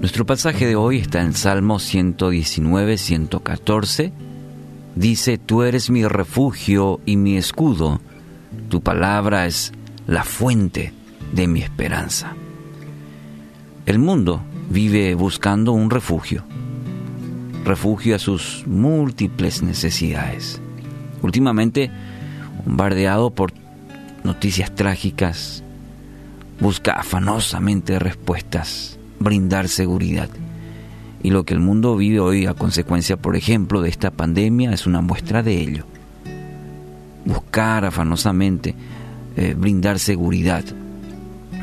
Nuestro pasaje de hoy está en Salmo 119, 114. Dice, Tú eres mi refugio y mi escudo, tu palabra es la fuente de mi esperanza. El mundo vive buscando un refugio, refugio a sus múltiples necesidades. Últimamente, bombardeado por noticias trágicas, busca afanosamente respuestas, brindar seguridad. Y lo que el mundo vive hoy a consecuencia, por ejemplo, de esta pandemia es una muestra de ello. Buscar afanosamente eh, brindar seguridad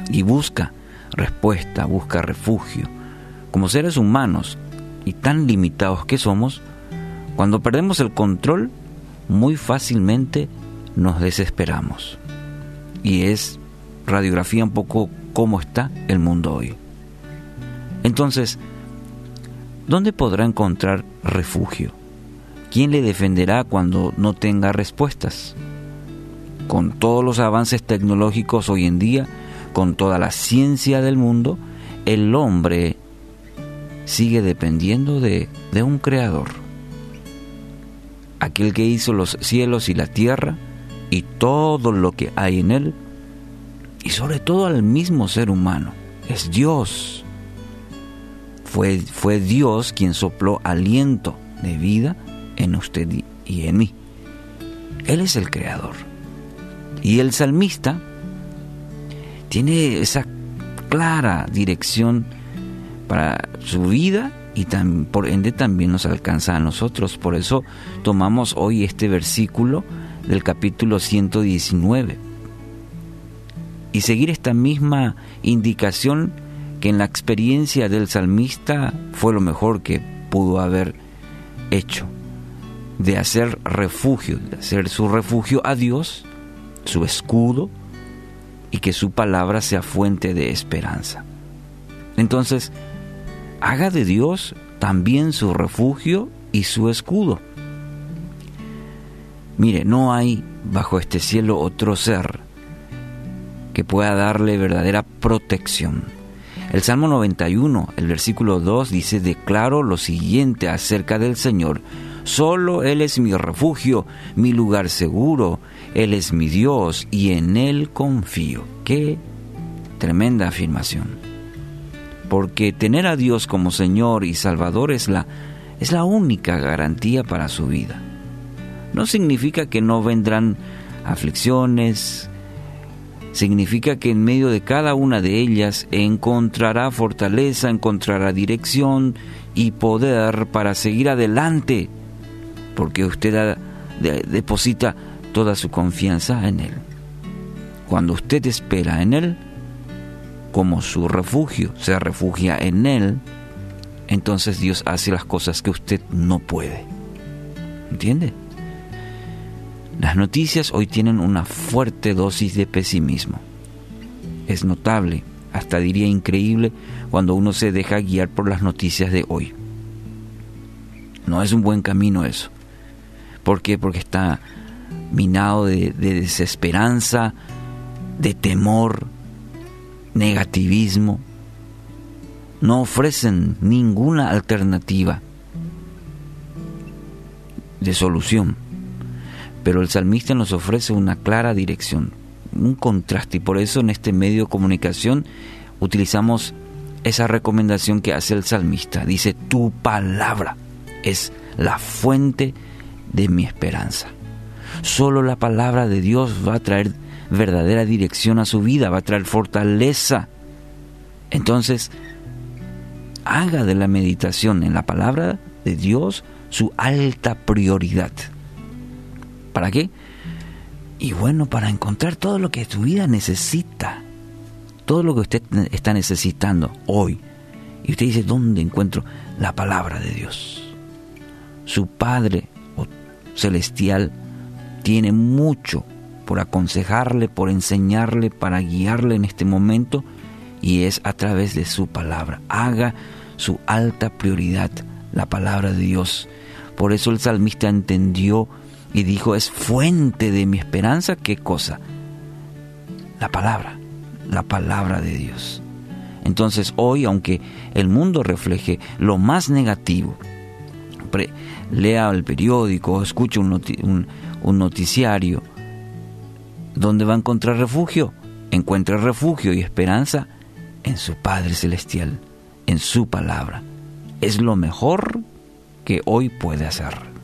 y busca respuesta, busca refugio. Como seres humanos y tan limitados que somos, cuando perdemos el control, muy fácilmente nos desesperamos. Y es radiografía un poco cómo está el mundo hoy. Entonces, ¿dónde podrá encontrar refugio? ¿Quién le defenderá cuando no tenga respuestas? Con todos los avances tecnológicos hoy en día, con toda la ciencia del mundo, el hombre sigue dependiendo de, un creador. Aquel que hizo los cielos y la tierra y todo lo que hay en él, y sobre todo al mismo ser humano, es Dios. Fue, fue Dios quien sopló aliento de vida en usted y en mí. Él es el creador. Y el salmista tiene esa clara dirección para su vida y por ende también nos alcanza a nosotros. Por eso tomamos hoy este versículo del capítulo 119 y seguir esta misma indicación que en la experiencia del salmista fue lo mejor que pudo haber hecho, de hacer refugio, de hacer su refugio a Dios, su escudo, y que su palabra sea fuente de esperanza. Entonces, haga de Dios también su refugio y su escudo. Mire, no hay bajo este cielo otro ser que pueda darle verdadera protección. El Salmo 91, el versículo 2 dice, declaro lo siguiente acerca del Señor. Solo Él es mi refugio, mi lugar seguro, Él es mi Dios y en Él confío. Qué tremenda afirmación. Porque tener a Dios como Señor y Salvador es la, es la única garantía para su vida. No significa que no vendrán aflicciones, significa que en medio de cada una de ellas encontrará fortaleza, encontrará dirección y poder para seguir adelante porque usted deposita toda su confianza en Él. Cuando usted espera en Él, como su refugio, se refugia en Él, entonces Dios hace las cosas que usted no puede. ¿Entiende? Las noticias hoy tienen una fuerte dosis de pesimismo. Es notable, hasta diría increíble, cuando uno se deja guiar por las noticias de hoy. No es un buen camino eso. ¿Por qué? Porque está minado de, desesperanza, de temor, negativismo. No ofrecen ninguna alternativa de solución. Pero el salmista nos ofrece una clara dirección, un contraste. Y por eso en este medio de comunicación utilizamos esa recomendación que hace el salmista. Dice, tu palabra es la fuente de mi esperanza. Solo la palabra de Dios va a traer verdadera dirección a su vida, va a traer fortaleza. Entonces, haga de la meditación en la palabra de Dios su alta prioridad. ¿Para qué? Y bueno, para encontrar todo lo que su vida necesita, todo lo que usted está necesitando hoy. Y usted dice, ¿dónde encuentro la palabra de Dios? Su Padre celestial tiene mucho por aconsejarle, por enseñarle, para guiarle en este momento y es a través de su palabra. Haga su alta prioridad la palabra de Dios. Por eso el salmista entendió y dijo, es fuente de mi esperanza, ¿qué cosa? La palabra, la palabra de Dios. Entonces hoy, aunque el mundo refleje lo más negativo, lea el periódico, escuche un, un noticiario, ¿dónde va a encontrar refugio? Encuentra refugio y esperanza en su Padre Celestial, en su palabra. Es lo mejor que hoy puede hacer.